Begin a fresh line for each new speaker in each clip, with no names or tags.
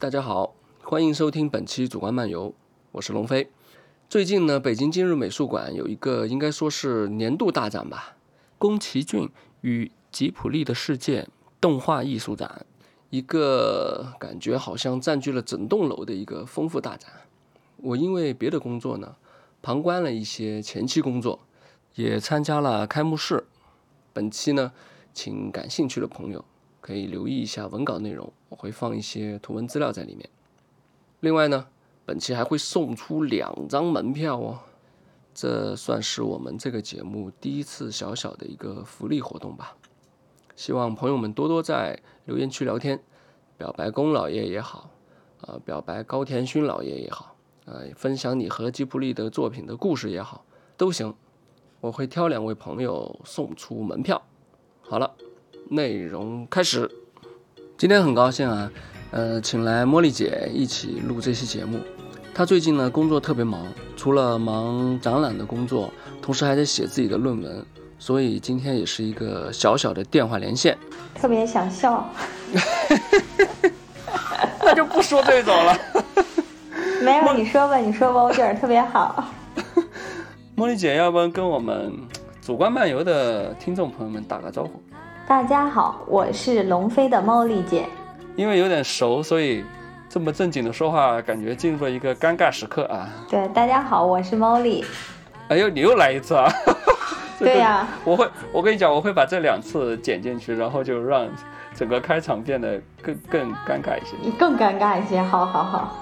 大家好，欢迎收听本期主观漫游，我是龙飞。最近呢，北京今日美术馆有一个应该说是年度大展吧，宫崎骏与吉卜力的世界动画艺术展，一个感觉好像占据了整栋楼的一个丰富大展。我因为别的工作呢，旁观了一些前期工作，也参加了开幕式。本期呢，请感兴趣的朋友。可以留意一下文稿内容，我会放一些图文资料在里面。另外呢，本期还会送出两张门票哦，这算是我们这个节目第一次小小的一个福利活动吧。希望朋友们多多在留言区聊天，表白宫老爷也好，啊，表白高田勋老爷也好，啊，分享你和吉卜力的作品的故事也好，都行。我会挑两位朋友送出门票。好了。内容开始，今天很高兴啊，呃，请来茉莉姐一起录这期节目。她最近呢工作特别忙，除了忙展览的工作，同时还在写自己的论文，所以今天也是一个小小的电话连线。
特别想笑，
那就不说这种了。
没有，你说吧，你说吧，我觉得特别好。
茉莉姐，要不跟我们主观漫游的听众朋友们打个招呼？
大家好，我是龙飞的猫丽姐。
因为有点熟，所以这么正经的说话，感觉进入了一个尴尬时刻啊。
对，大家好，我是猫丽。
哎呦，你又来一次啊！
对呀，
我会，我跟你讲，我会把这两次剪进去，然后就让整个开场变得更更尴尬一些。
你更尴尬一些，好好好。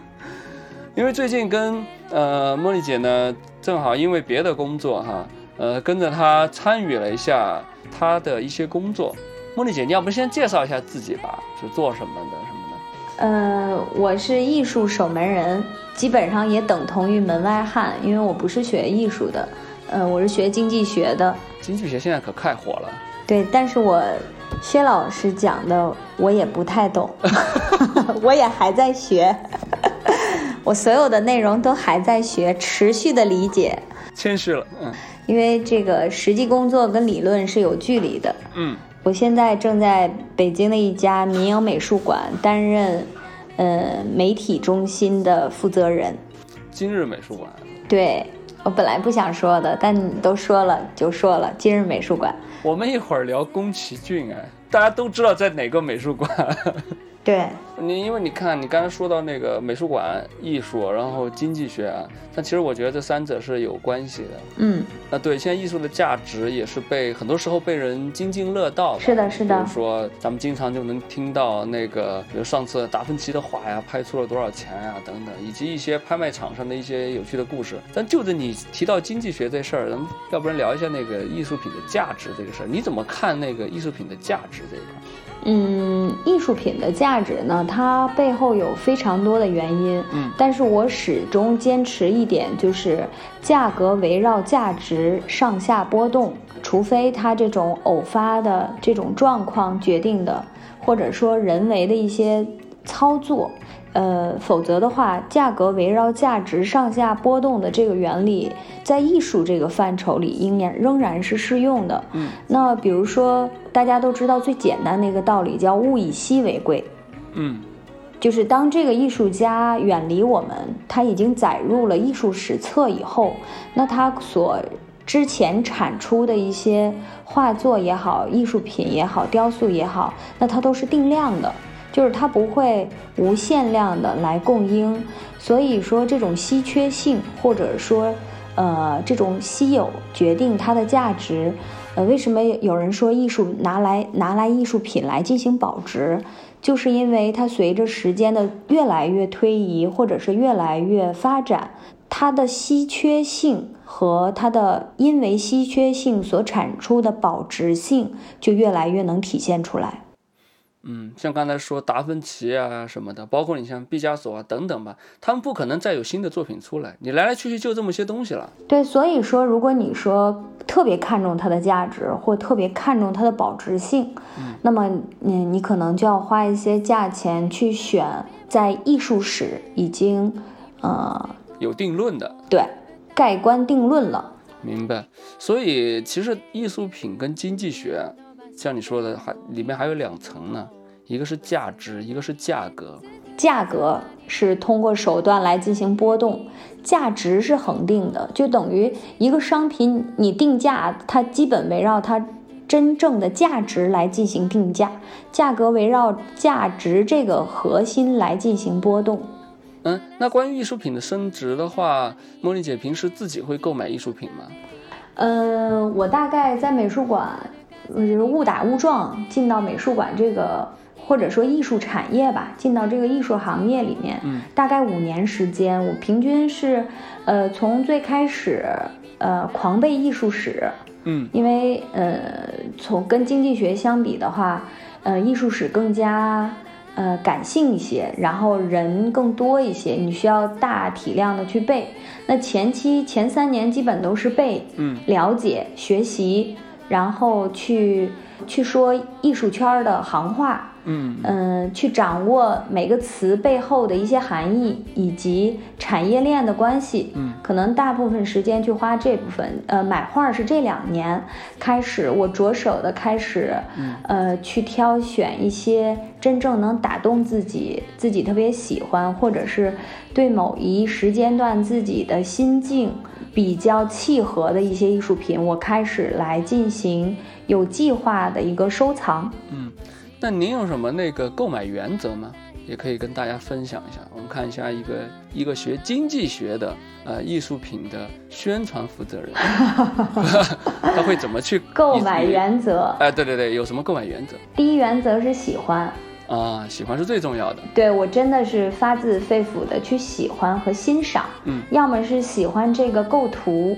因为最近跟呃茉莉姐呢，正好因为别的工作哈，呃跟着她参与了一下。他的一些工作，茉莉姐，你要不先介绍一下自己吧，是做什么的什么的？
呃，我是艺术守门人，基本上也等同于门外汉，因为我不是学艺术的，呃，我是学经济学的。
经济学现在可太火了。
对，但是我薛老师讲的我也不太懂，我也还在学，我所有的内容都还在学，持续的理解。
谦虚了，嗯。
因为这个实际工作跟理论是有距离的。
嗯，
我现在正在北京的一家民营美术馆担任，呃，媒体中心的负责人。
今日美术馆。
对，我本来不想说的，但你都说了就说了。今日美术馆。
我们一会儿聊宫崎骏哎，大家都知道在哪个美术馆。
对
你，因为你看，你刚才说到那个美术馆艺术，然后经济学啊，但其实我觉得这三者是有关系的。
嗯，
啊，对，现在艺术的价值也是被很多时候被人津津乐道。
是的，是的。
比如说，咱们经常就能听到那个，比如上次达芬奇的画呀，拍出了多少钱呀，等等，以及一些拍卖场上的一些有趣的故事。但就着你提到经济学这事儿，咱们要不然聊一下那个艺术品的价值这个事儿？你怎么看那个艺术品的价值这一块？
嗯，艺术品的价值呢，它背后有非常多的原因。
嗯，
但是我始终坚持一点，就是价格围绕价值上下波动，除非它这种偶发的这种状况决定的，或者说人为的一些操作。呃，否则的话，价格围绕价值上下波动的这个原理，在艺术这个范畴里，应然仍然是适用的。
嗯，
那比如说，大家都知道最简单的一个道理，叫物以稀为贵。
嗯，
就是当这个艺术家远离我们，他已经载入了艺术史册以后，那他所之前产出的一些画作也好，艺术品也好，雕塑也好，那它都是定量的。就是它不会无限量的来供应，所以说这种稀缺性或者说，呃，这种稀有决定它的价值。呃，为什么有人说艺术拿来拿来艺术品来进行保值，就是因为它随着时间的越来越推移或者是越来越发展，它的稀缺性和它的因为稀缺性所产出的保值性就越来越能体现出来。
嗯，像刚才说达芬奇啊什么的，包括你像毕加索啊等等吧，他们不可能再有新的作品出来，你来来去去就这么些东西了。
对，所以说，如果你说特别看重它的价值，或特别看重它的保值性，
嗯，
那么你你可能就要花一些价钱去选在艺术史已经，呃，
有定论的，
对，盖棺定论了。
明白。所以其实艺术品跟经济学。像你说的，还里面还有两层呢，一个是价值，一个是价格。
价格是通过手段来进行波动，价值是恒定的，就等于一个商品你定价，它基本围绕它真正的价值来进行定价，价格围绕价值这个核心来进行波动。
嗯，那关于艺术品的升值的话，茉莉姐平时自己会购买艺术品吗？
嗯，我大概在美术馆，就是误打误撞进到美术馆这个，或者说艺术产业吧，进到这个艺术行业里面，
嗯，
大概五年时间，我平均是，呃，从最开始，呃，狂背艺术史，
嗯，
因为呃，从跟经济学相比的话，呃，艺术史更加。呃，感性一些，然后人更多一些，你需要大体量的去背。那前期前三年基本都是背，
嗯，
了解、学习，然后去去说艺术圈的行话。
嗯
嗯，去掌握每个词背后的一些含义以及产业链的关系。
嗯，
可能大部分时间去花这部分。呃，买画是这两年开始，我着手的开始，呃，去挑选一些真正能打动自己、自己特别喜欢，或者是对某一时间段自己的心境比较契合的一些艺术品，我开始来进行有计划的一个收藏。
嗯。那您有什么那个购买原则吗？也可以跟大家分享一下。我们看一下一个一个学经济学的呃艺术品的宣传负责人，他会怎么去
购买原则？
哎，对对对，有什么购买原则？
第一原则是喜欢
啊，喜欢是最重要的。
对我真的是发自肺腑的去喜欢和欣赏，
嗯，
要么是喜欢这个构图，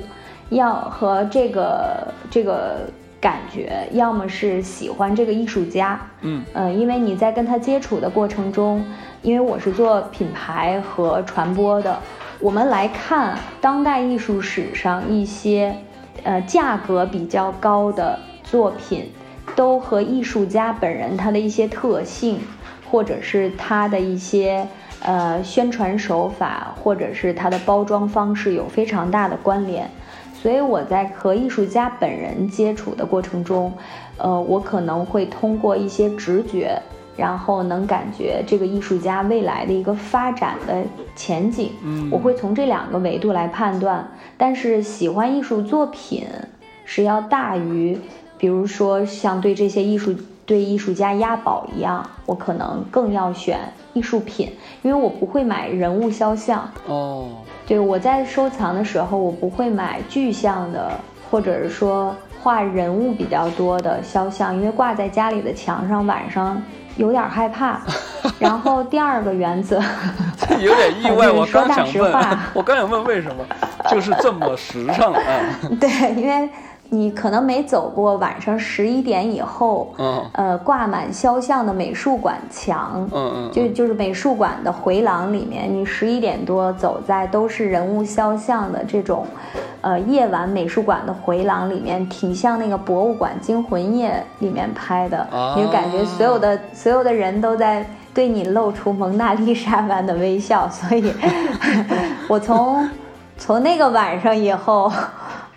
要和这个这个。感觉要么是喜欢这个艺术家，
嗯
呃，因为你在跟他接触的过程中，因为我是做品牌和传播的，我们来看当代艺术史上一些，呃，价格比较高的作品，都和艺术家本人他的一些特性，或者是他的一些呃宣传手法，或者是他的包装方式有非常大的关联。所以我在和艺术家本人接触的过程中，呃，我可能会通过一些直觉，然后能感觉这个艺术家未来的一个发展的前景。
嗯，
我会从这两个维度来判断。但是喜欢艺术作品是要大于，比如说像对这些艺术对艺术家押宝一样，我可能更要选艺术品，因为我不会买人物肖像。
哦。
对，我在收藏的时候，我不会买具象的，或者是说画人物比较多的肖像，因为挂在家里的墙上，晚上有点害怕。然后第二个原则，
有点意外，我刚想问，我刚想问为什么，就是这么时尚啊？
对，因为。你可能没走过晚上十一点以后，
嗯，
呃，挂满肖像的美术馆墙，
嗯嗯，
就就是美术馆的回廊里面，你十一点多走在都是人物肖像的这种，呃，夜晚美术馆的回廊里面，挺像那个博物馆惊魂夜里面拍的，你就感觉所有的所有的人都在对你露出蒙娜丽莎般的微笑，所以，我从从那个晚上以后。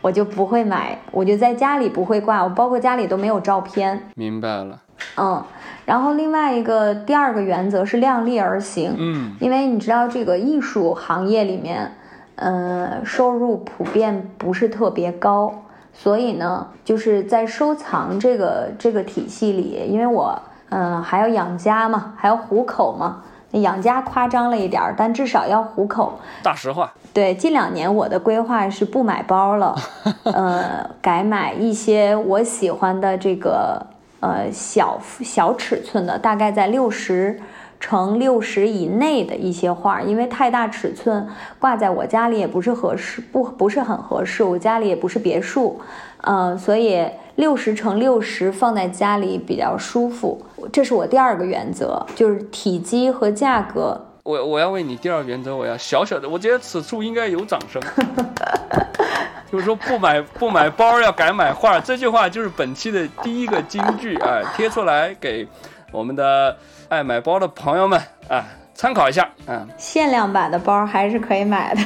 我就不会买，我就在家里不会挂，我包括家里都没有照片。
明白了。
嗯，然后另外一个第二个原则是量力而行。
嗯，
因为你知道这个艺术行业里面，呃，收入普遍不是特别高，所以呢，就是在收藏这个这个体系里，因为我嗯还要养家嘛，还要糊口嘛。养家夸张了一点儿，但至少要糊口。
大实话。
对，近两年我的规划是不买包了，呃，改买一些我喜欢的这个呃小小尺寸的，大概在六十乘六十以内的一些画，因为太大尺寸挂在我家里也不是合适，不不是很合适。我家里也不是别墅，嗯，所以六十乘六十放在家里比较舒服。这是我第二个原则，就是体积和价格。
我我要为你第二原则，我要小小的，我觉得此处应该有掌声。就是说不买不买包，要改买画，这句话就是本期的第一个金句啊，贴出来给我们的爱买包的朋友们啊参考一下啊。
限量版的包还是可以买的。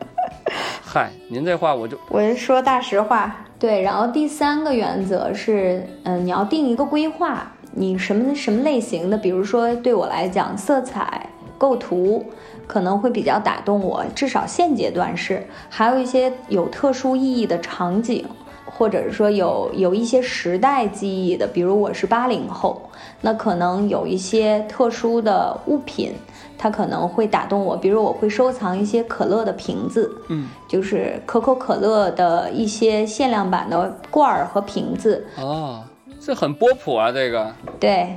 嗨，您这话我就
我是说大实话。对，然后第三个原则是，嗯，你要定一个规划。你什么什么类型的，比如说对我来讲，色彩、构图可能会比较打动我，至少现阶段是。还有一些有特殊意义的场景，或者是说有有一些时代记忆的，比如我是八零后，那可能有一些特殊的物品。它可能会打动我，比如我会收藏一些可乐的瓶子，
嗯，
就是可口可乐的一些限量版的罐儿和瓶子。
哦，这很波普啊，这个。
对，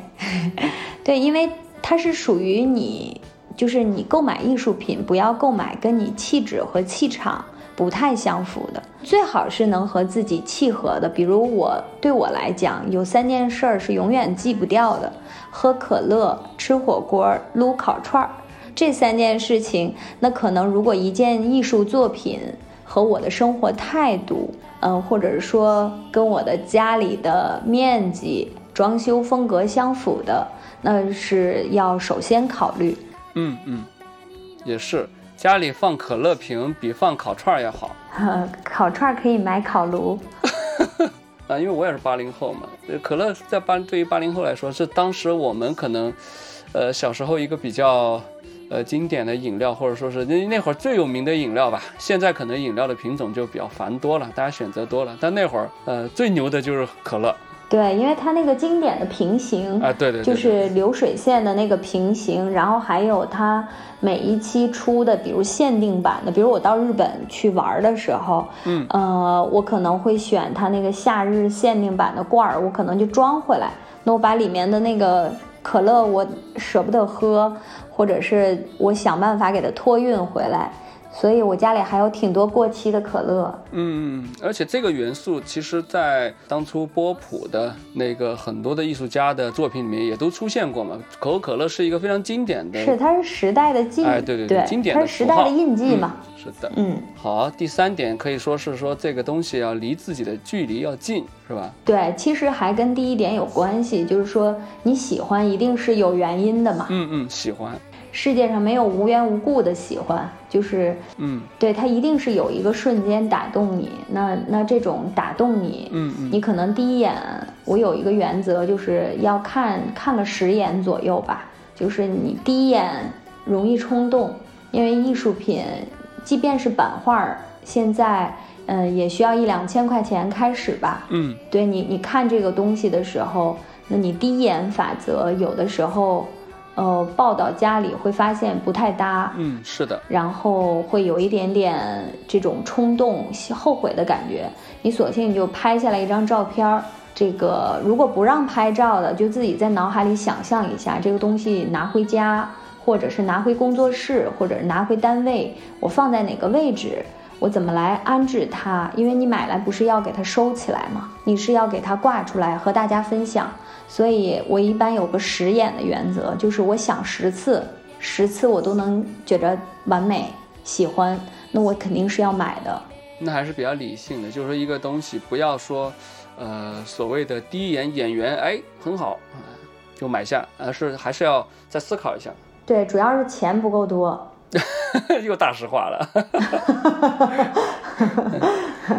对，因为它是属于你，就是你购买艺术品，不要购买跟你气质和气场不太相符的，最好是能和自己契合的。比如我对我来讲，有三件事儿是永远记不掉的。喝可乐、吃火锅、撸烤串儿，这三件事情，那可能如果一件艺术作品和我的生活态度，嗯，或者是说跟我的家里的面积、装修风格相符的，那是要首先考虑。
嗯嗯，也是，家里放可乐瓶比放烤串儿要好。
烤串儿可以买烤炉。
啊，因为我也是八零后嘛，可乐在八对于八零后来说是当时我们可能，呃小时候一个比较呃经典的饮料，或者说是那那会儿最有名的饮料吧。现在可能饮料的品种就比较繁多了，大家选择多了，但那会儿呃最牛的就是可乐。
对，因为它那个经典的平行
啊，对对，
就是流水线的那个平行，然后还有它每一期出的，比如限定版的，比如我到日本去玩的时候，
嗯，
呃，我可能会选它那个夏日限定版的罐儿，我可能就装回来，那我把里面的那个可乐我舍不得喝，或者是我想办法给它托运回来。所以我家里还有挺多过期的可乐。
嗯，而且这个元素其实，在当初波普的那个很多的艺术家的作品里面也都出现过嘛。可口可乐是一个非常经典的，
是它是时代的记，
哎，对对对，经典的
它是时代的印记嘛。
是的，
嗯，
好，第三点可以说是说这个东西要离自己的距离要近，是吧？
对，其实还跟第一点有关系，就是说你喜欢一定是有原因的嘛。
嗯嗯，喜欢。
世界上没有无缘无故的喜欢，就是，
嗯，
对他一定是有一个瞬间打动你。那那这种打动你，
嗯嗯，
你可能第一眼，我有一个原则，就是要看看个十眼左右吧。就是你第一眼容易冲动，因为艺术品，即便是版画，现在，嗯，也需要一两千块钱开始吧。
嗯，
对你，你看这个东西的时候，那你第一眼法则有的时候。呃，抱到家里会发现不太搭，
嗯，是的，
然后会有一点点这种冲动、后悔的感觉。你索性就拍下来一张照片儿。这个如果不让拍照的，就自己在脑海里想象一下，这个东西拿回家，或者是拿回工作室，或者是拿回单位，我放在哪个位置，我怎么来安置它？因为你买来不是要给它收起来吗？你是要给它挂出来和大家分享。所以我一般有个十眼的原则，就是我想十次，十次我都能觉着完美、喜欢，那我肯定是要买的。
那还是比较理性的，就是说一个东西不要说，呃，所谓的第一眼眼缘，哎，很好，就买下，而是还是要再思考一下。
对，主要是钱不够多。
又大实话了。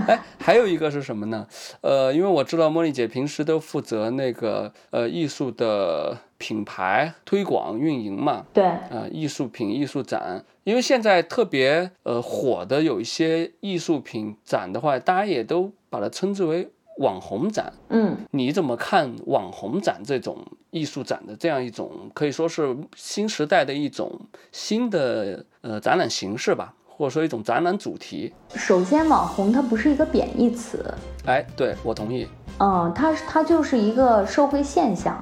哎，还有一个是什么呢？呃，因为我知道茉莉姐平时都负责那个呃艺术的品牌推广运营嘛。
对。
啊，艺术品艺术展，因为现在特别呃火的有一些艺术品展的话，大家也都把它称之为。网红展，
嗯，
你怎么看网红展这种艺术展的这样一种可以说是新时代的一种新的呃展览形式吧，或者说一种展览主题？
首先，网红它不是一个贬义词，
哎，对我同意。
嗯，它它就是一个社会现象，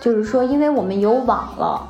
就是说，因为我们有网了，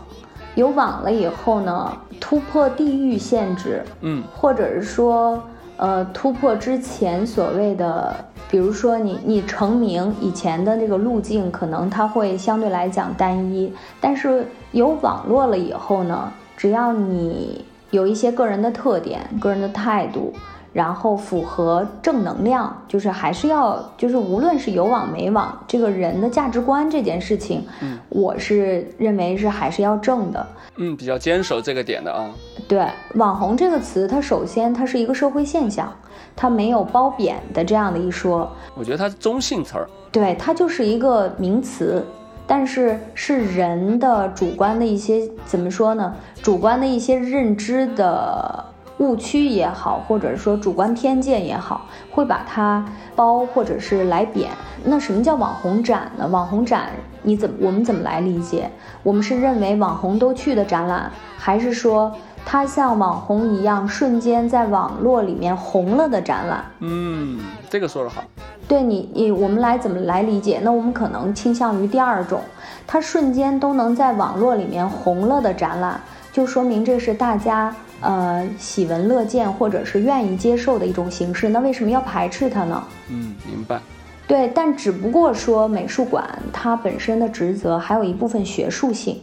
有网了以后呢，突破地域限制，
嗯，
或者是说。呃，突破之前所谓的，比如说你你成名以前的那个路径，可能它会相对来讲单一。但是有网络了以后呢，只要你有一些个人的特点、个人的态度，然后符合正能量，就是还是要，就是无论是有网没网，这个人的价值观这件事情，
嗯，
我是认为是还是要正的。
嗯，比较坚守这个点的啊。
对，网红这个词，它首先它是一个社会现象，它没有褒贬的这样的一说。
我觉得它是中性词儿。
对，它就是一个名词，但是是人的主观的一些怎么说呢？主观的一些认知的误区也好，或者说主观偏见也好，会把它褒或者是来贬。那什么叫网红展呢？网红展你怎么我们怎么来理解？我们是认为网红都去的展览，还是说它像网红一样瞬间在网络里面红了的展览？
嗯，这个说得好。
对你，你我们来怎么来理解？那我们可能倾向于第二种，它瞬间都能在网络里面红了的展览，就说明这是大家呃喜闻乐见或者是愿意接受的一种形式。那为什么要排斥它呢？
嗯，明白。
对，但只不过说美术馆它本身的职责还有一部分学术性，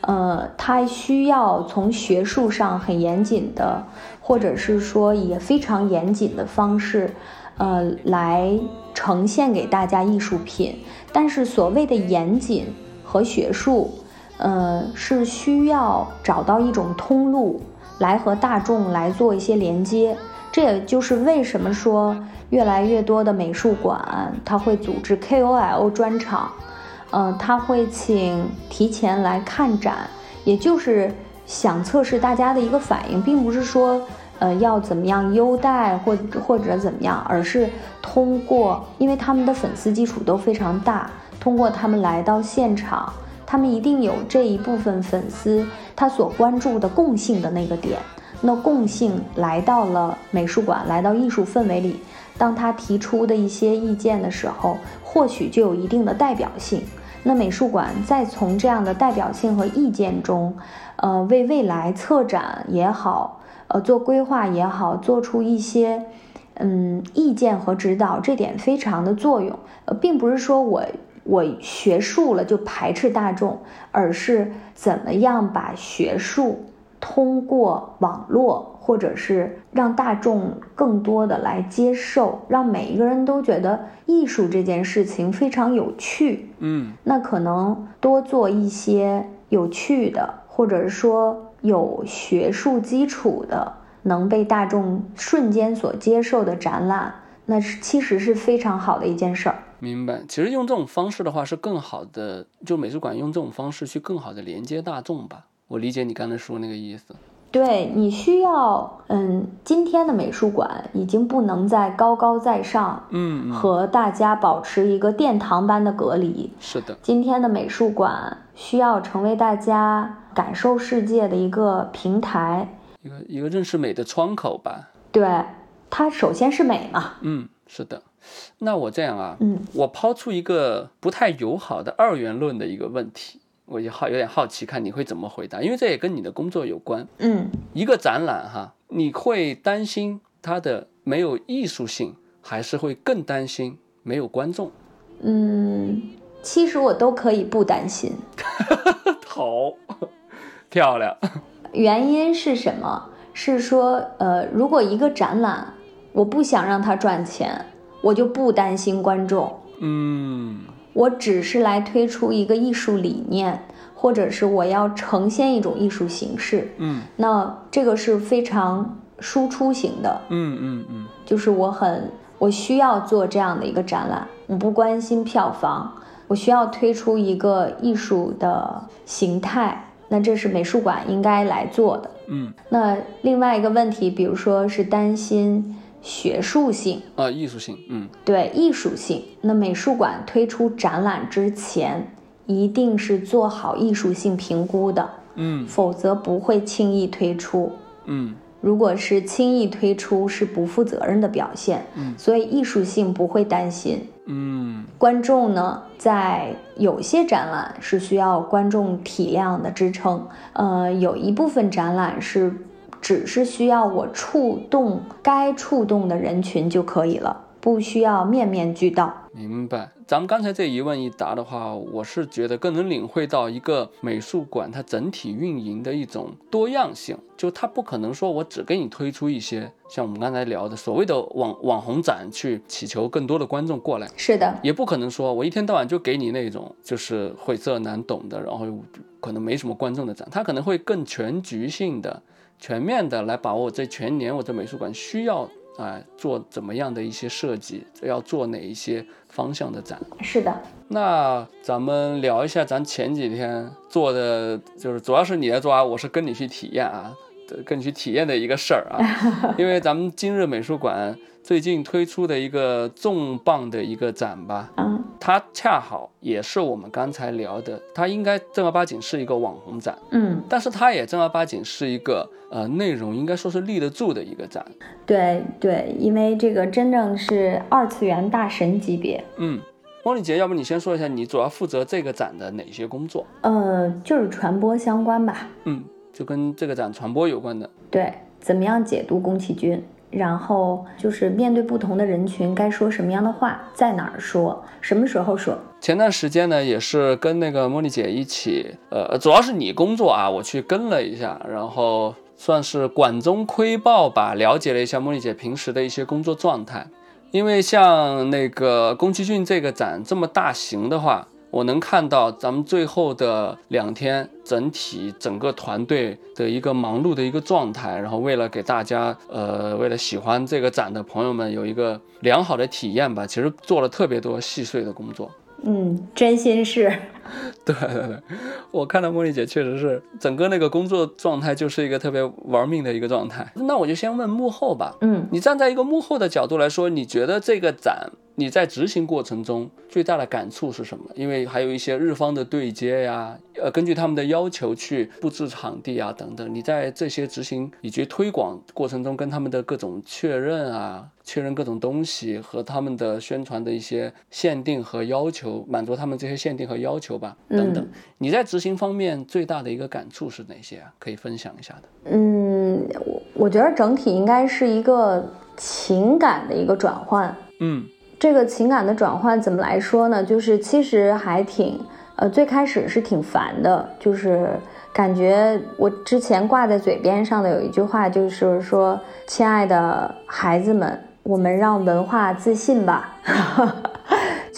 呃，它需要从学术上很严谨的，或者是说也非常严谨的方式，呃，来呈现给大家艺术品。但是所谓的严谨和学术，呃，是需要找到一种通路来和大众来做一些连接。这也就是为什么说越来越多的美术馆，它会组织 KOL 专场，呃，他会请提前来看展，也就是想测试大家的一个反应，并不是说，呃，要怎么样优待或或者怎么样，而是通过，因为他们的粉丝基础都非常大，通过他们来到现场，他们一定有这一部分粉丝他所关注的共性的那个点。那共性来到了美术馆，来到艺术氛围里，当他提出的一些意见的时候，或许就有一定的代表性。那美术馆再从这样的代表性和意见中，呃，为未来策展也好，呃，做规划也好，做出一些嗯意见和指导，这点非常的作用。呃，并不是说我我学术了就排斥大众，而是怎么样把学术。通过网络，或者是让大众更多的来接受，让每一个人都觉得艺术这件事情非常有趣。
嗯，
那可能多做一些有趣的，或者说有学术基础的，能被大众瞬间所接受的展览，那是其实是非常好的一件事儿。
明白。其实用这种方式的话，是更好的，就美术馆用这种方式去更好的连接大众吧。我理解你刚才说那个意思，
对你需要，嗯，今天的美术馆已经不能再高高在上，
嗯，
和大家保持一个殿堂般的隔离。
是的，
今天的美术馆需要成为大家感受世界的一个平台，
一个一个认识美的窗口吧。
对，它首先是美嘛。
嗯，是的。那我这样啊，
嗯，
我抛出一个不太友好的二元论的一个问题。我就好有点好奇，看你会怎么回答，因为这也跟你的工作有关。
嗯，
一个展览哈，你会担心它的没有艺术性，还是会更担心没有观众？
嗯，其实我都可以不担心。
好，漂亮。
原因是什么？是说，呃，如果一个展览，我不想让它赚钱，我就不担心观众。
嗯。
我只是来推出一个艺术理念，或者是我要呈现一种艺术形式。
嗯，
那这个是非常输出型的。
嗯嗯嗯，
就是我很我需要做这样的一个展览，我不关心票房，我需要推出一个艺术的形态。那这是美术馆应该来做的。
嗯，
那另外一个问题，比如说是担心。学术性。
啊，艺术性，嗯，
对，艺术性。那美术馆推出展览之前，一定是做好艺术性评估的，
嗯，
否则不会轻易推出，
嗯，
如果是轻易推出，是不负责任的表现，
嗯，
所以艺术性不会担心，
嗯，
观众呢，在有些展览是需要观众体量的支撑，呃，有一部分展览是。只是需要我触动该触动的人群就可以了，不需要面面俱到。
明白。咱们刚才这一问一答的话，我是觉得更能领会到一个美术馆它整体运营的一种多样性。就它不可能说我只给你推出一些像我们刚才聊的所谓的网网红展，去祈求更多的观众过来。
是的，
也不可能说我一天到晚就给你那种就是晦涩难懂的，然后可能没什么观众的展。它可能会更全局性的。全面的来把握这全年我这美术馆需要啊，做怎么样的一些设计，要做哪一些方向的展。
是的，
那咱们聊一下咱前几天做的，就是主要是你在做啊，我是跟你去体验啊，跟你去体验的一个事儿啊，因为咱们今日美术馆。最近推出的一个重磅的一个展吧，
嗯，
它恰好也是我们刚才聊的，它应该正儿八经是一个网红展，
嗯，
但是它也正儿八经是一个呃内容应该说是立得住的一个展，
对对，因为这个真正是二次元大神级别，
嗯，汪丽杰，要不你先说一下你主要负责这个展的哪些工作？
呃，就是传播相关吧，
嗯，就跟这个展传播有关的，
对，怎么样解读宫崎骏？然后就是面对不同的人群，该说什么样的话，在哪儿说，什么时候说。
前段时间呢，也是跟那个茉莉姐一起，呃，主要是你工作啊，我去跟了一下，然后算是管中窥豹吧，了解了一下茉莉姐平时的一些工作状态。因为像那个宫崎骏这个展这么大型的话。我能看到咱们最后的两天，整体整个团队的一个忙碌的一个状态，然后为了给大家，呃，为了喜欢这个展的朋友们有一个良好的体验吧，其实做了特别多细碎的工作。
嗯，真心是。
对对对，我看到茉莉姐确实是整个那个工作状态就是一个特别玩命的一个状态。那我就先问幕后吧。
嗯，
你站在一个幕后的角度来说，你觉得这个展？你在执行过程中最大的感触是什么？因为还有一些日方的对接呀，呃，根据他们的要求去布置场地啊等等。你在这些执行以及推广过程中，跟他们的各种确认啊，确认各种东西和他们的宣传的一些限定和要求，满足他们这些限定和要求吧，等等。你在执行方面最大的一个感触是哪些啊？可以分享一下的。
嗯，我我觉得整体应该是一个情感的一个转换。
嗯。
这个情感的转换怎么来说呢？就是其实还挺，呃，最开始是挺烦的，就是感觉我之前挂在嘴边上的有一句话，就是说，亲爱的孩子们，我们让文化自信吧。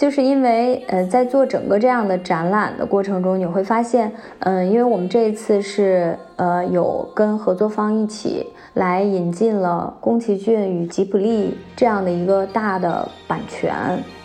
就是因为，呃，在做整个这样的展览的过程中，你会发现，嗯，因为我们这一次是，呃，有跟合作方一起来引进了宫崎骏与吉卜力这样的一个大的版权，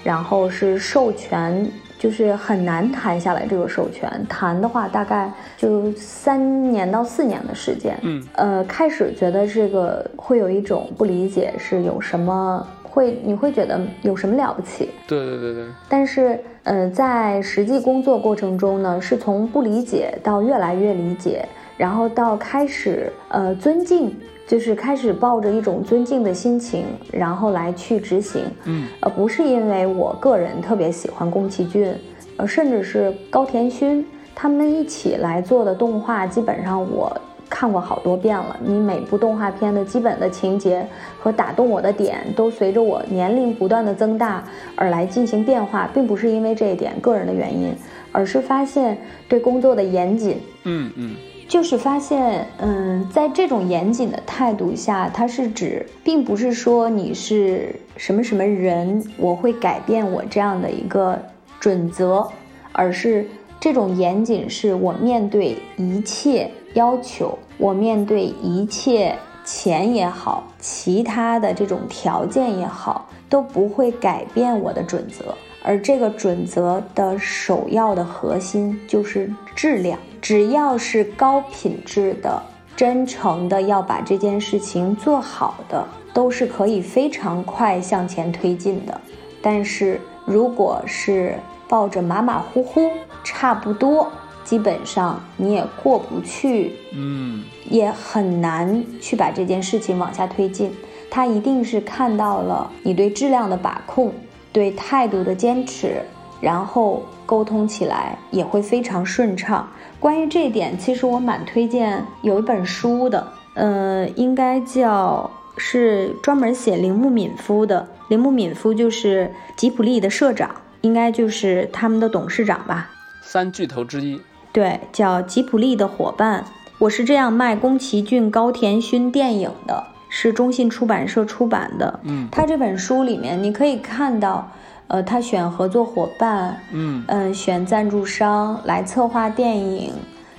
然后是授权，就是很难谈下来这个授权，谈的话大概就三年到四年的时间。
嗯，
呃，开始觉得这个会有一种不理解，是有什么？会，你会觉得有什么了不起？
对对对对。
但是，呃，在实际工作过程中呢，是从不理解到越来越理解，然后到开始呃尊敬，就是开始抱着一种尊敬的心情，然后来去执行。
嗯，
呃，不是因为我个人特别喜欢宫崎骏，呃，甚至是高田勋他们一起来做的动画，基本上我。看过好多遍了，你每部动画片的基本的情节和打动我的点，都随着我年龄不断的增大而来进行变化，并不是因为这一点个人的原因，而是发现对工作的严谨。
嗯嗯，
就是发现，嗯，在这种严谨的态度下，它是指，并不是说你是什么什么人，我会改变我这样的一个准则，而是这种严谨是我面对一切。要求我面对一切钱也好，其他的这种条件也好，都不会改变我的准则。而这个准则的首要的核心就是质量。只要是高品质的、真诚的要把这件事情做好的，都是可以非常快向前推进的。但是如果是抱着马马虎虎，差不多。基本上你也过不去，
嗯，
也很难去把这件事情往下推进。他一定是看到了你对质量的把控，对态度的坚持，然后沟通起来也会非常顺畅。关于这一点，其实我蛮推荐有一本书的，呃，应该叫是专门写铃木敏夫的。铃木敏夫就是吉普力的社长，应该就是他们的董事长吧？
三巨头之一。
对，叫吉普力的伙伴，我是这样卖宫崎骏、高田勋电影的，是中信出版社出版的。
嗯，
他这本书里面你可以看到，呃，他选合作伙伴，
嗯。
嗯，选赞助商来策划电影，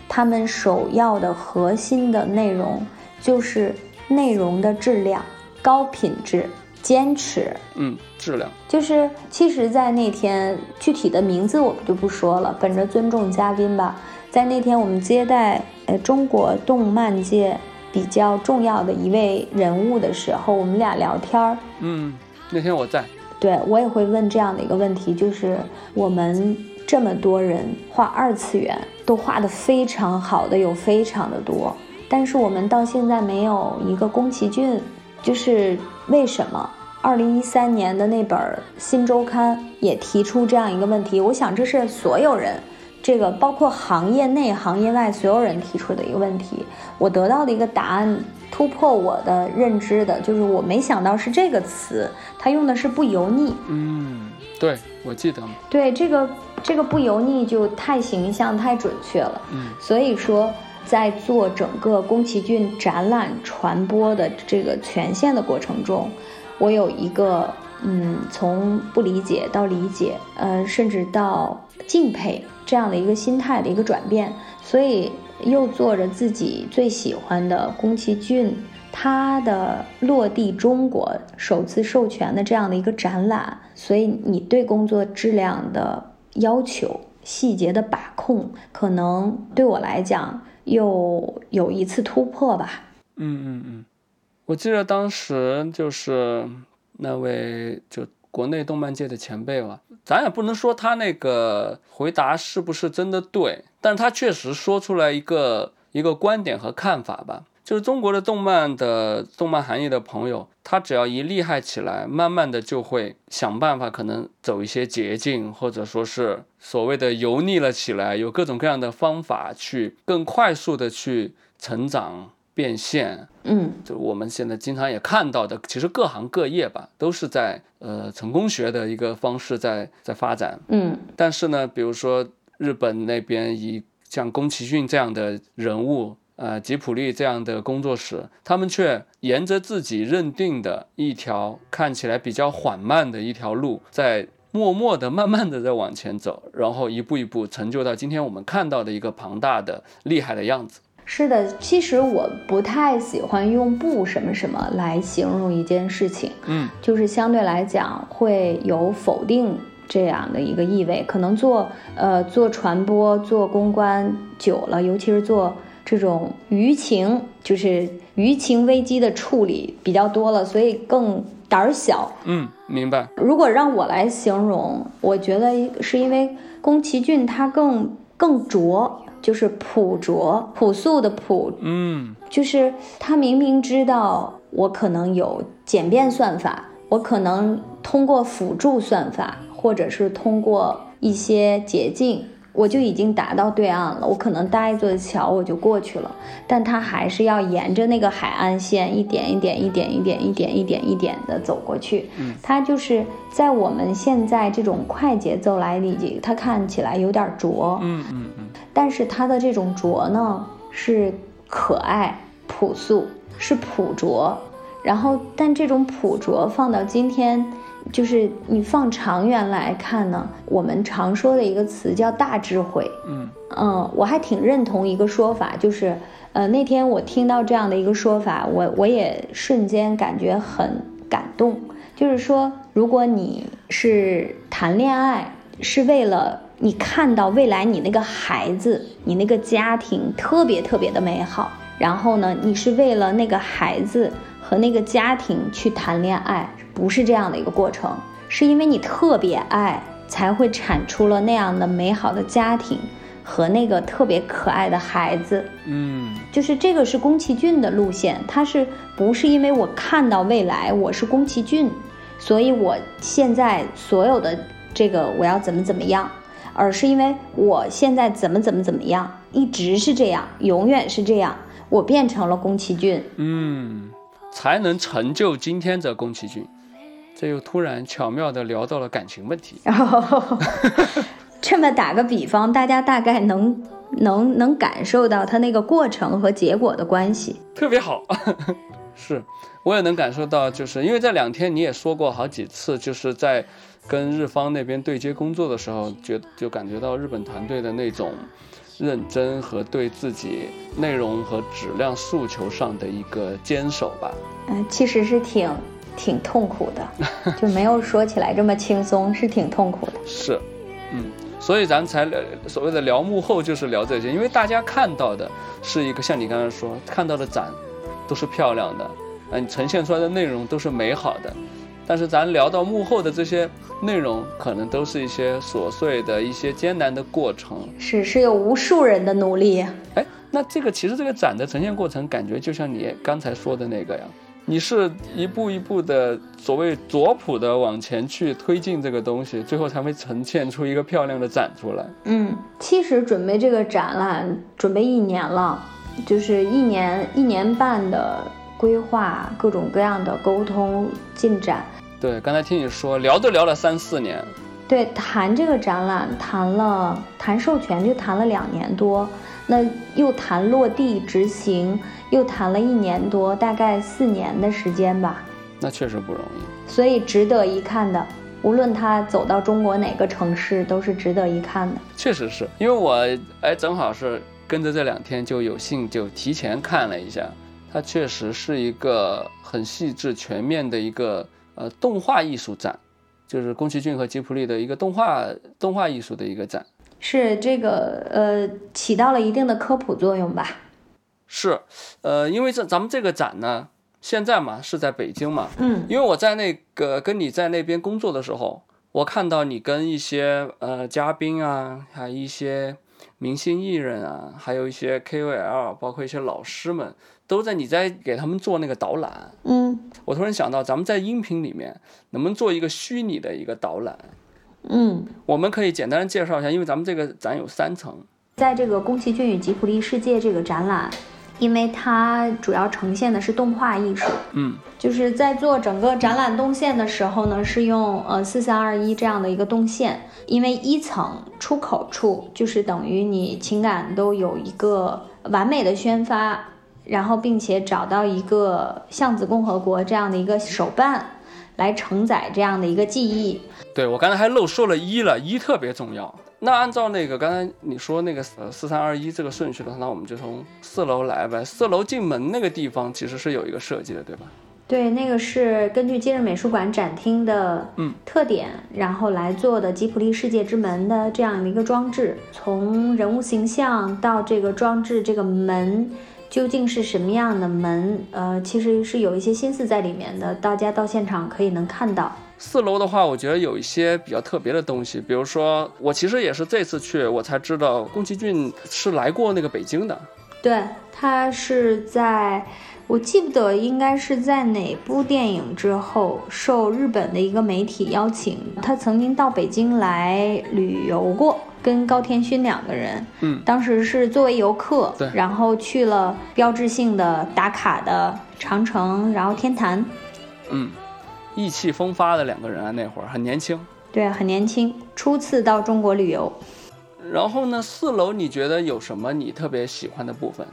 他们首要的核心的内容就是内容的质量，高品质、坚持。
嗯，质量。
就是，其实，在那天具体的名字我们就不说了，本着尊重嘉宾吧。在那天我们接待呃中国动漫界比较重要的一位人物的时候，我们俩聊天儿。
嗯，那天我在。
对我也会问这样的一个问题，就是我们这么多人画二次元，都画得非常好的有非常的多，但是我们到现在没有一个宫崎骏，就是为什么？二零一三年的那本《新周刊》也提出这样一个问题，我想这是所有人，这个包括行业内、行业外所有人提出的一个问题。我得到的一个答案突破我的认知的，就是我没想到是这个词，它用的是不油腻。
嗯，对，我记得。
对，这个这个不油腻就太形象、太准确了。
嗯，
所以说，在做整个宫崎骏展览传播的这个权限的过程中，我有一个嗯，从不理解到理解，呃，甚至到敬佩这样的一个心态的一个转变，所以又做着自己最喜欢的宫崎骏他的落地中国首次授权的这样的一个展览，所以你对工作质量的要求、细节的把控，可能对我来讲又有一次突破吧。
嗯嗯嗯，我记得当时就是那位就国内动漫界的前辈吧，咱也不能说他那个回答是不是真的对，但是他确实说出来一个一个观点和看法吧。就是中国的动漫的动漫行业的朋友，他只要一厉害起来，慢慢的就会想办法，可能走一些捷径，或者说是所谓的油腻了起来，有各种各样的方法去更快速的去成长变现。
嗯
就我们现在经常也看到的，其实各行各业吧，都是在呃成功学的一个方式在在发展。
嗯
但是呢，比如说日本那边以像宫崎骏这样的人物，呃，吉普力这样的工作室，他们却沿着自己认定的一条看起来比较缓慢的一条路，在默默的、慢慢的在往前走，然后一步一步成就到今天我们看到的一个庞大的、厉害的样子。
是的，其实我不太喜欢用“不什么什么”来形容一件事情，
嗯
就是相对来讲会有否定这样的一个意味。可能做呃做传播、做公关久了，尤其是做这种舆情，就是舆情危机的处理比较多了，所以更胆儿小。
嗯，明白。
如果让我来形容，我觉得是因为宫崎骏他更更拙，就是朴拙、朴素的朴，
嗯
就是他明明知道我可能有简便算法，我可能通过辅助算法，或者是通过一些捷径，我就已经达到对岸了。我可能搭一座桥我就过去了，但他还是要沿着那个海岸线一点一点、一点一点、一点一点、一点的走过去。
嗯，
他就是在我们现在这种快节奏来理解，他看起来有点拙。
嗯嗯嗯
但是它的这种拙呢，是可爱、朴素，是朴拙。然后，但这种朴拙放到今天，就是你放长远来看呢，我们常说的一个词叫大智慧。
嗯
嗯，我还挺认同一个说法，就是，呃，那天我听到这样的一个说法，我我也瞬间感觉很感动。就是说，如果你是谈恋爱，是为了你看到未来你那个孩子，你那个家庭特别特别的美好，然后呢，你是为了那个孩子和那个家庭去谈恋爱，不是这样的一个过程，是因为你特别爱，才会产出了那样的美好的家庭和那个特别可爱的孩子。
嗯
就是这个是宫崎骏的路线，他是不是因为我看到未来我是宫崎骏，所以我现在所有的这个我要怎么怎么样，而是因为我现在怎么怎么怎么样，一直是这样，永远是这样，我变成了宫崎骏。
嗯，才能成就今天的宫崎骏。这又突然巧妙地聊到了感情问题。
然 后这么打个比方，大家大概能能能感受到他那个过程和结果的关系。
特别好，是我也能感受到，就是因为这两天你也说过好几次，就是在跟日方那边对接工作的时候，觉就感觉到日本团队的那种认真和对自己内容和质量诉求上的一个坚守吧。
嗯，其实是挺挺痛苦的，就没有说起来这么轻松，是挺痛苦的。
是，嗯，所以咱才聊所谓的聊幕后，就是聊这些，因为大家看到的是一个像你刚才说看到的展，都是漂亮的，嗯，呈现出来的内容都是美好的。但是咱聊到幕后的这些内容，可能都是一些琐碎的一些艰难的过程。
是，是有无数人的努力。
哎，那这个其实这个展的呈现过程，感觉就像你刚才说的那个呀，你是一步一步的所谓左谱的往前去推进这个东西，最后才会呈现出一个漂亮的展出来。
嗯，其实准备这个展览准备一年了，就是一年一年半的规划，各种各样的沟通进展。
对，刚才听你说聊都聊了三四年，
对，谈这个展览谈了谈授权就谈了两年多，那又谈落地执行，又谈了一年多，大概四年的时间吧。
那确实不容易，
所以值得一看的，无论他走到中国哪个城市，都是值得一看的。
确实是因为我哎，正好是跟着这两天就有幸就提前看了一下，它确实是一个很细致全面的一个。呃，动画艺术展，就是宫崎骏和吉卜力的一个动画动画艺术的一个展，
是这个呃起到了一定的科普作用吧？
是，呃，因为这咱们这个展呢，现在嘛是在北京嘛，
嗯，
因为我在那个跟你在那边工作的时候，我看到你跟一些呃嘉宾啊，还有一些明星艺人啊，还有一些 KOL，包括一些老师们。都在你在给他们做那个导览，
嗯，
我突然想到，咱们在音频里面能不能做一个虚拟的一个导览？
嗯，
我们可以简单的介绍一下，因为咱们这个展有三层，
在这个宫崎骏与吉卜力世界这个展览，因为它主要呈现的是动画艺术，
嗯，
就是在做整个展览动线的时候呢，是用呃四三二一这样的一个动线，因为一层出口处就是等于你情感都有一个完美的宣发。然后，并且找到一个巷子共和国这样的一个手办，来承载这样的一个记忆。
对我刚才还漏说了一了，一特别重要。那按照那个刚才你说那个呃四三二一这个顺序的话，那我们就从四楼来呗。四楼进门那个地方其实是有一个设计的，对吧？
对，那个是根据今日美术馆展厅的
嗯
特点，然后来做的吉普力世界之门的这样的一个装置。从人物形象到这个装置这个门。究竟是什么样的门？呃，其实是有一些心思在里面的，大家到现场可以能看到。
四楼的话，我觉得有一些比较特别的东西，比如说，我其实也是这次去，我才知道宫崎骏是来过那个北京的。
对他是在，我记不得应该是在哪部电影之后，受日本的一个媒体邀请，他曾经到北京来旅游过。跟高天勋两个人，
嗯，
当时是作为游客，
对，
然后去了标志性的打卡的长城，然后天坛，
嗯，意气风发的两个人啊，那会儿很年轻，
对，很年轻，初次到中国旅游。
然后呢，四楼你觉得有什么你特别喜欢的部分？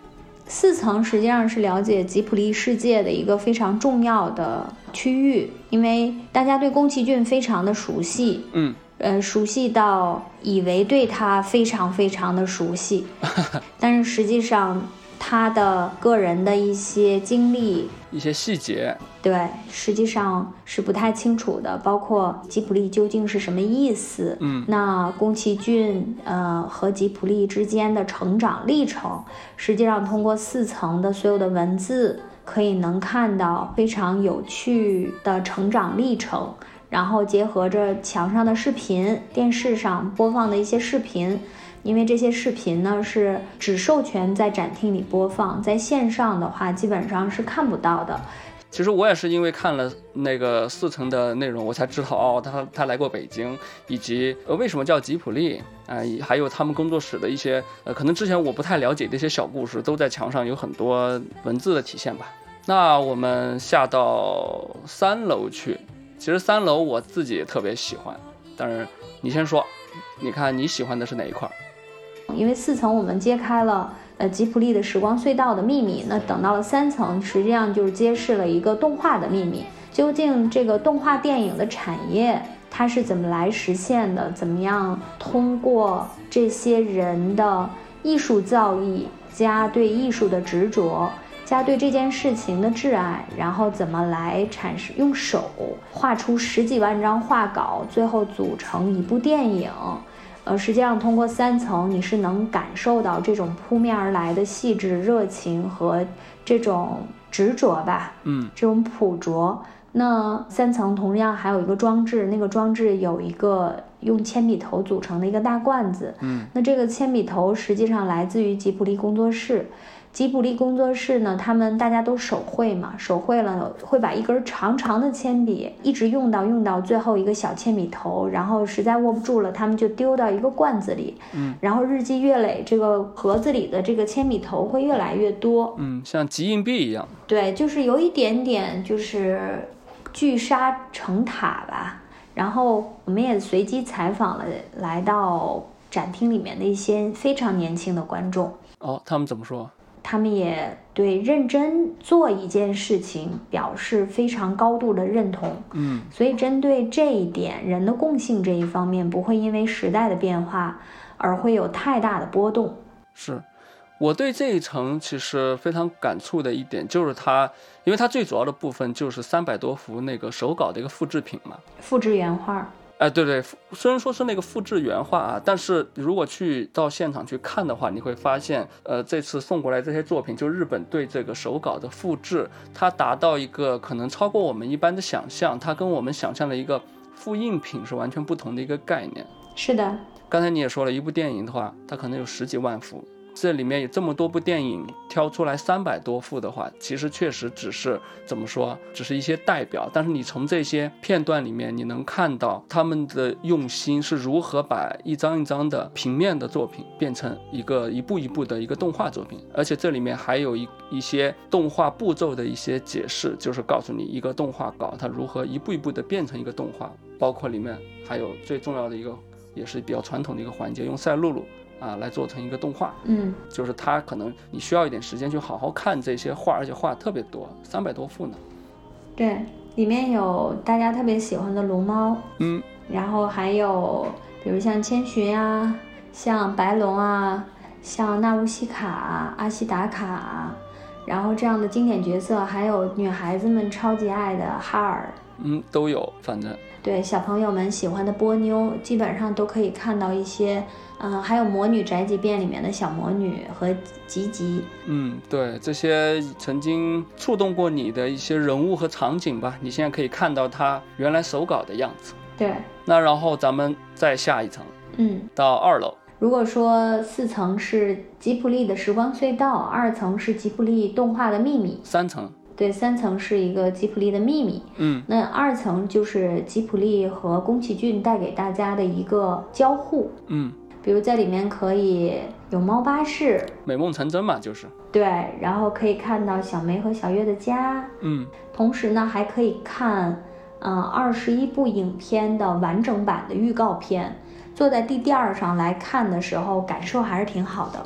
四层实际上是了解吉普力世界的一个非常重要的区域，因为大家对宫崎骏非常的熟悉，
嗯。
呃，熟悉到以为对他非常非常的熟悉，但是实际上他的个人的一些经历、
一些细节，
对，实际上是不太清楚的。包括吉普力究竟是什么意思？
嗯，
那宫崎骏呃和吉普力之间的成长历程，实际上通过四层的所有的文字，可以能看到非常有趣的成长历程。然后结合着墙上的视频、电视上播放的一些视频，因为这些视频呢是只授权在展厅里播放，在线上的话基本上是看不到的。
其实我也是因为看了那个四层的内容，我才知道哦，他他来过北京，以及呃为什么叫吉普力啊，还有他们工作室的一些呃可能之前我不太了解的一些小故事，都在墙上有很多文字的体现吧。那我们下到三楼去。其实三楼我自己也特别喜欢，但是你先说，你看你喜欢的是哪一块？
因为四层我们揭开了呃吉普力的时光隧道的秘密，那等到了三层，实际上就是揭示了一个动画的秘密。究竟这个动画电影的产业它是怎么来实现的？怎么样通过这些人的？艺术造诣加对艺术的执着，加对这件事情的挚爱，然后怎么来产生，用手画出十几万张画稿，最后组成一部电影。呃，实际上通过三层，你是能感受到这种扑面而来的细致、热情和这种执着吧？
嗯，
这种朴拙。那三层同样还有一个装置，那个装置有一个用铅笔头组成的一个大罐子。
嗯，
那这个铅笔头实际上来自于吉卜力工作室。吉卜力工作室呢，他们大家都手绘嘛，手绘了会把一根长长的铅笔一直用到用到最后一个小铅笔头，然后实在握不住了，他们就丢到一个罐子里。
嗯，
然后日积月累，这个盒子里的这个铅笔头会越来越多。
嗯，像集硬币一样。
对，就是有一点点就是聚沙成塔吧。然后我们也随机采访了来到展厅里面的一些非常年轻的观众。
哦，他们怎么说？
他们也对认真做一件事情表示非常高度的认同。
嗯，
所以针对这一点，人的共性这一方面不会因为时代的变化而会有太大的波动。
是，我对这一层其实非常感触的一点就是它，因为它最主要的部分就是三百多幅那个手稿的一个复制品嘛。
复制原画。
哎，对对，虽然说是那个复制原画啊，但是如果去到现场去看的话，你会发现，呃，这次送过来这些作品，就日本对这个手稿的复制，它达到一个可能超过我们一般的想象，它跟我们想象的一个复印品是完全不同的一个概念。
是的，
刚才你也说了一部电影的话，它可能有十几万幅。这里面有这么多部电影，挑出来三百多幅的话，其实确实只是怎么说，只是一些代表。但是你从这些片段里面，你能看到他们的用心是如何把一张一张的平面的作品变成一个一步一步的一个动画作品。而且这里面还有一一些动画步骤的一些解释，就是告诉你一个动画稿它如何一步一步的变成一个动画。包括里面还有最重要的一个，也是比较传统的一个环节，用赛璐璐。啊，来做成一个动画，
嗯，
就是它可能你需要一点时间去好好看这些画，而且画特别多，三百多幅呢。
对，里面有大家特别喜欢的龙猫，
嗯，
然后还有比如像千寻啊，像白龙啊，像纳乌西卡、阿西达卡，然后这样的经典角色，还有女孩子们超级爱的哈尔，
嗯，都有，反正
对小朋友们喜欢的波妞，基本上都可以看到一些。嗯，还有《魔女宅急便》里面的小魔女和吉吉。
嗯，对，这些曾经触动过你的一些人物和场景吧，你现在可以看到它原来手稿的样子。
对。
那然后咱们再下一层，
嗯，
到二楼。
如果说四层是吉普力的时光隧道，二层是吉普力动画的秘密，
三层。
对，三层是一个吉普力的秘密。
嗯，
那二层就是吉普力和宫崎骏带给大家的一个交互。
嗯。
比如在里面可以有猫巴士，
美梦成真嘛，就是
对，然后可以看到小梅和小月的家，
嗯，
同时呢还可以看，嗯，二十一部影片的完整版的预告片，坐在地垫上来看的时候，感受还是挺好的。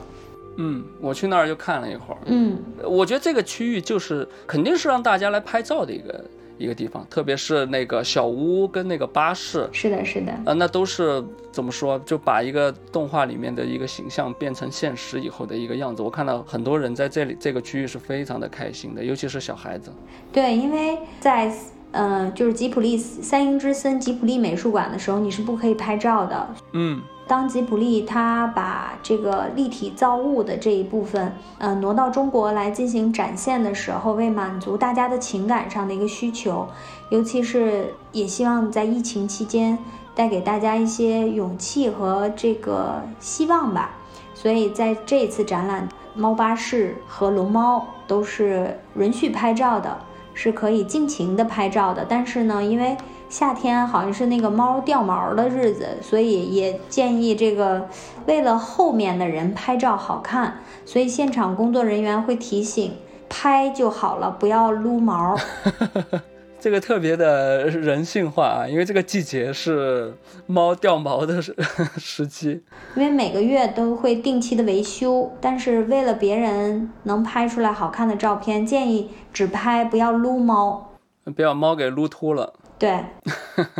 嗯，我去那儿就看了一会儿，
嗯，
我觉得这个区域就是肯定是让大家来拍照的一个。一个地方，特别是那个小屋跟那个巴士，
是的，是的，
呃，那都是怎么说？就把一个动画里面的一个形象变成现实以后的一个样子。我看到很多人在这里这个区域是非常的开心的，尤其是小孩子。
对，因为在呃，就是吉普力三英之森吉普力美术馆的时候，你是不可以拍照的。
嗯。
当吉普力他把这个立体造物的这一部分，呃，挪到中国来进行展现的时候，为满足大家的情感上的一个需求，尤其是也希望在疫情期间带给大家一些勇气和这个希望吧。所以在这次展览，猫巴士和龙猫都是允许拍照的，是可以尽情的拍照的。但是呢，因为夏天好像是那个猫掉毛的日子，所以也建议这个为了后面的人拍照好看，所以现场工作人员会提醒拍就好了，不要撸毛。
这个特别的人性化啊，因为这个季节是猫掉毛的时 时期，
因为每个月都会定期的维修，但是为了别人能拍出来好看的照片，建议只拍不要撸猫，
别把猫给撸秃了。
对，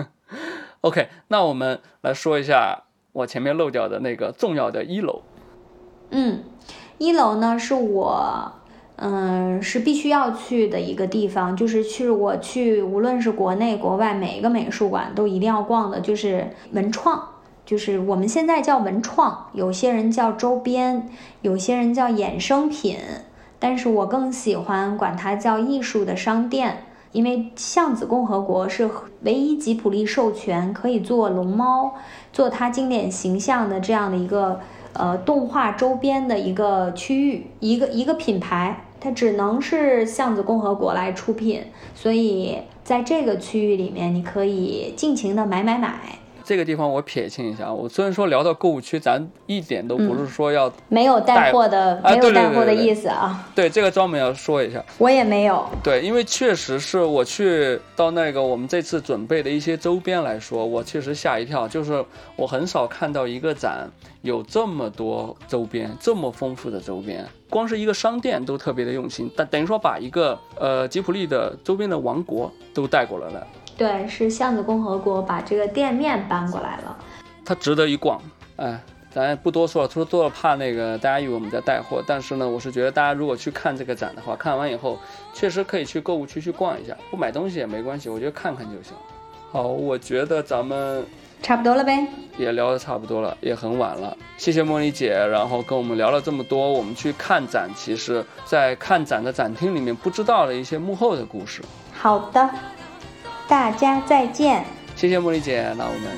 OK，那我们来说一下我前面漏掉的那个重要的一楼。
嗯，一楼呢是我，嗯，是必须要去的一个地方，就是去我去，无论是国内国外每一个美术馆都一定要逛的，就是文创，就是我们现在叫文创，有些人叫周边，有些人叫衍生品，但是我更喜欢管它叫艺术的商店。因为巷子共和国是唯一吉普力授权可以做龙猫，做它经典形象的这样的一个呃动画周边的一个区域，一个一个品牌，它只能是巷子共和国来出品，所以在这个区域里面，你可以尽情的买买买。
这个地方我撇清一下，我虽然说聊到购物区，咱一点都不是说要
没有带货的，没有带货的意思啊。
对，这个专门要说一下。
我也没有。
对，因为确实是我去到那个我们这次准备的一些周边来说，我确实吓一跳，就是我很少看到一个展有这么多周边，这么丰富的周边，光是一个商店都特别的用心，但等于说把一个呃吉普力的周边的王国都带过来了。
对，是巷子共和国把这个店面搬过来了，
它值得一逛。哎，咱不多说了，说多了怕那个大家以为我们在带货。但是呢，我是觉得大家如果去看这个展的话，看完以后确实可以去购物区去逛一下，不买东西也没关系，我觉得看看就行。好，我觉得咱们
差不多了呗，
也聊得差不多了，也很晚了。谢谢茉莉姐，然后跟我们聊了这么多，我们去看展，其实在看展的展厅里面不知道的一些幕后的故事。
好的。大家再见，
谢谢茉莉姐，那我们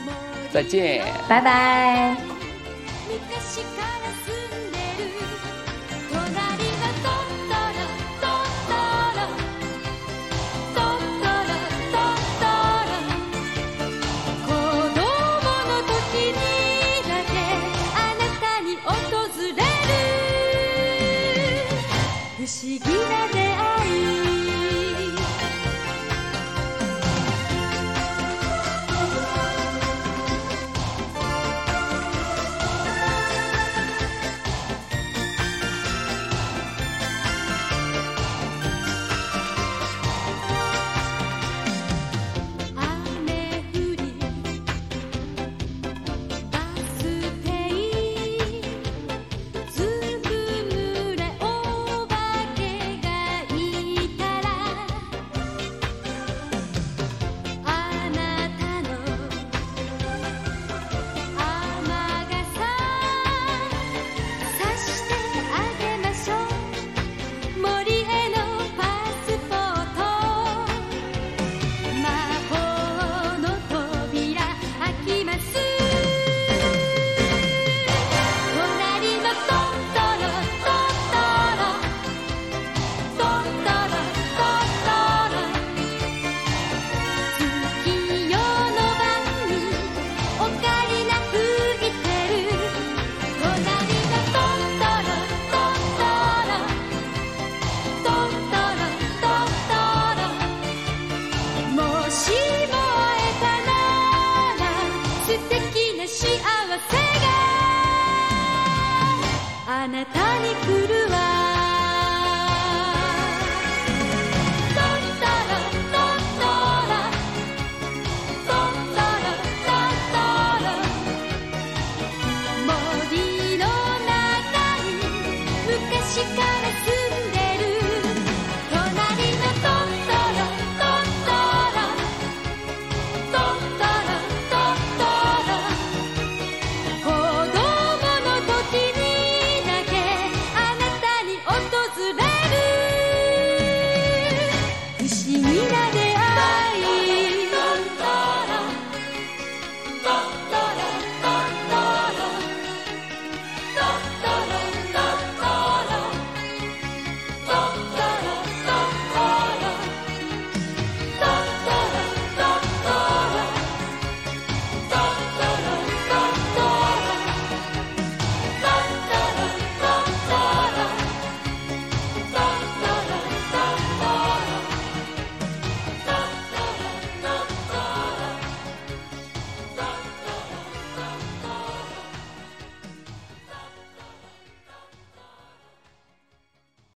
再见，
拜拜。